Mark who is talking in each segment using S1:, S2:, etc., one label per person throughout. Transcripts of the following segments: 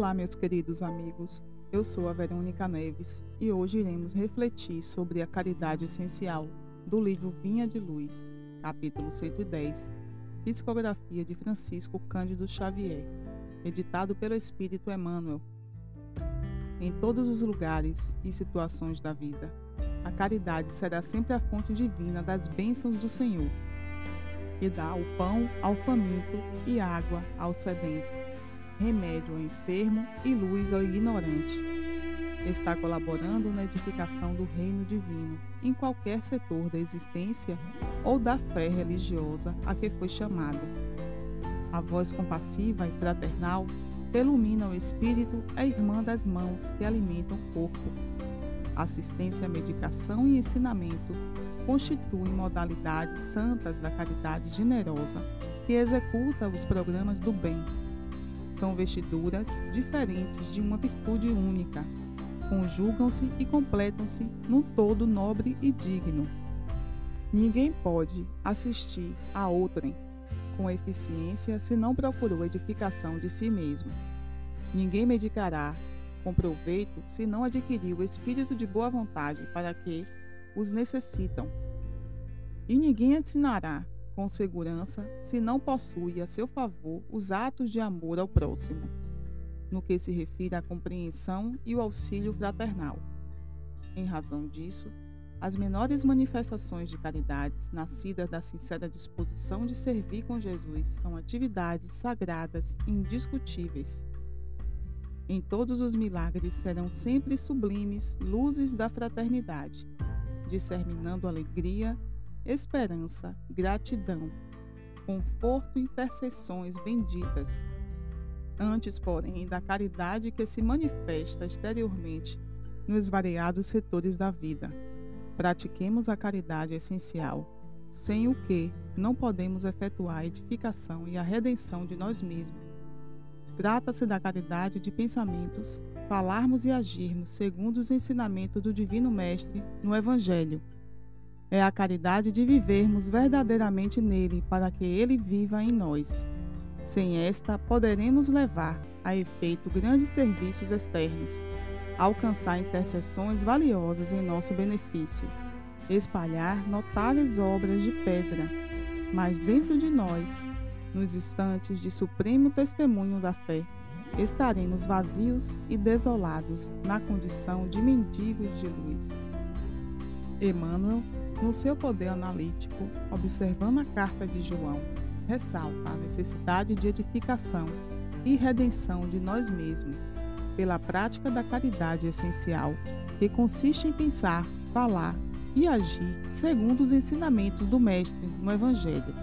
S1: Olá, meus queridos amigos. Eu sou a Verônica Neves e hoje iremos refletir sobre a caridade essencial do livro Vinha de Luz, capítulo 110, Psicografia de Francisco Cândido Xavier, editado pelo Espírito Emmanuel. Em todos os lugares e situações da vida, a caridade será sempre a fonte divina das bênçãos do Senhor, que dá o pão ao faminto e água ao sedento remédio ao enfermo e luz ao ignorante. Está colaborando na edificação do reino divino em qualquer setor da existência ou da fé religiosa a que foi chamado. A voz compassiva e fraternal ilumina o espírito é irmã das mãos que alimentam o corpo. Assistência à medicação e ensinamento constituem modalidades santas da caridade generosa que executa os programas do bem são vestiduras diferentes de uma virtude única. Conjugam-se e completam-se num todo nobre e digno. Ninguém pode assistir a outrem com eficiência se não procurou edificação de si mesmo. Ninguém medicará com proveito se não adquiriu o espírito de boa vontade para que os necessitam. E ninguém ensinará com segurança se não possui a seu favor os atos de amor ao próximo, no que se refere à compreensão e o auxílio fraternal. Em razão disso, as menores manifestações de caridade, nascidas da sincera disposição de servir com Jesus, são atividades sagradas indiscutíveis. Em todos os milagres serão sempre sublimes luzes da fraternidade, disseminando alegria esperança, gratidão, conforto e intercessões benditas. Antes, porém, da caridade que se manifesta exteriormente nos variados setores da vida. Pratiquemos a caridade essencial, sem o que não podemos efetuar a edificação e a redenção de nós mesmos. Trata-se da caridade de pensamentos, falarmos e agirmos segundo os ensinamentos do Divino Mestre no Evangelho é a caridade de vivermos verdadeiramente nele para que ele viva em nós. Sem esta, poderemos levar a efeito grandes serviços externos, alcançar intercessões valiosas em nosso benefício, espalhar notáveis obras de pedra, mas dentro de nós, nos instantes de supremo testemunho da fé, estaremos vazios e desolados na condição de mendigos de luz. Emmanuel no seu poder analítico, observando a carta de João, ressalta a necessidade de edificação e redenção de nós mesmos pela prática da caridade essencial, que consiste em pensar, falar e agir segundo os ensinamentos do Mestre no Evangelho.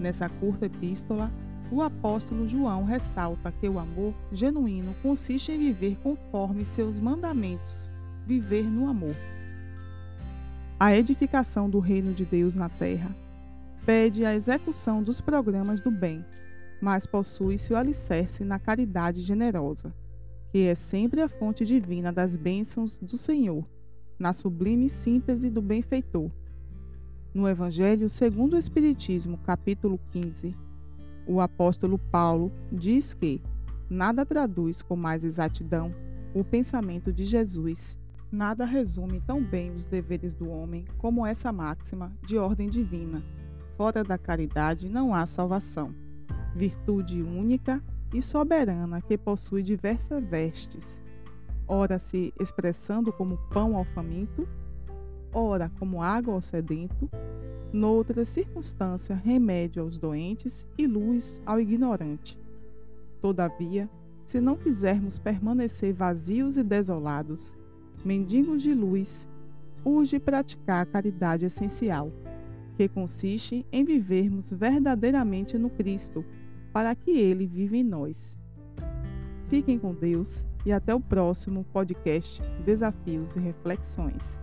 S1: Nessa curta epístola, o apóstolo João ressalta que o amor genuíno consiste em viver conforme seus mandamentos, viver no amor. A edificação do reino de Deus na terra pede a execução dos programas do bem, mas possui-se o alicerce na caridade generosa, que é sempre a fonte divina das bênçãos do Senhor, na sublime síntese do benfeitor. No Evangelho segundo o Espiritismo, capítulo 15, o apóstolo Paulo diz que nada traduz com mais exatidão o pensamento de Jesus Nada resume tão bem os deveres do homem como essa máxima de ordem divina: fora da caridade não há salvação. Virtude única e soberana que possui diversas vestes, ora se expressando como pão ao faminto, ora como água ao sedento, noutra circunstância remédio aos doentes e luz ao ignorante. Todavia, se não quisermos permanecer vazios e desolados, mendigos de luz, urge praticar a caridade essencial, que consiste em vivermos verdadeiramente no Cristo, para que Ele viva em nós. Fiquem com Deus e até o próximo podcast Desafios e Reflexões.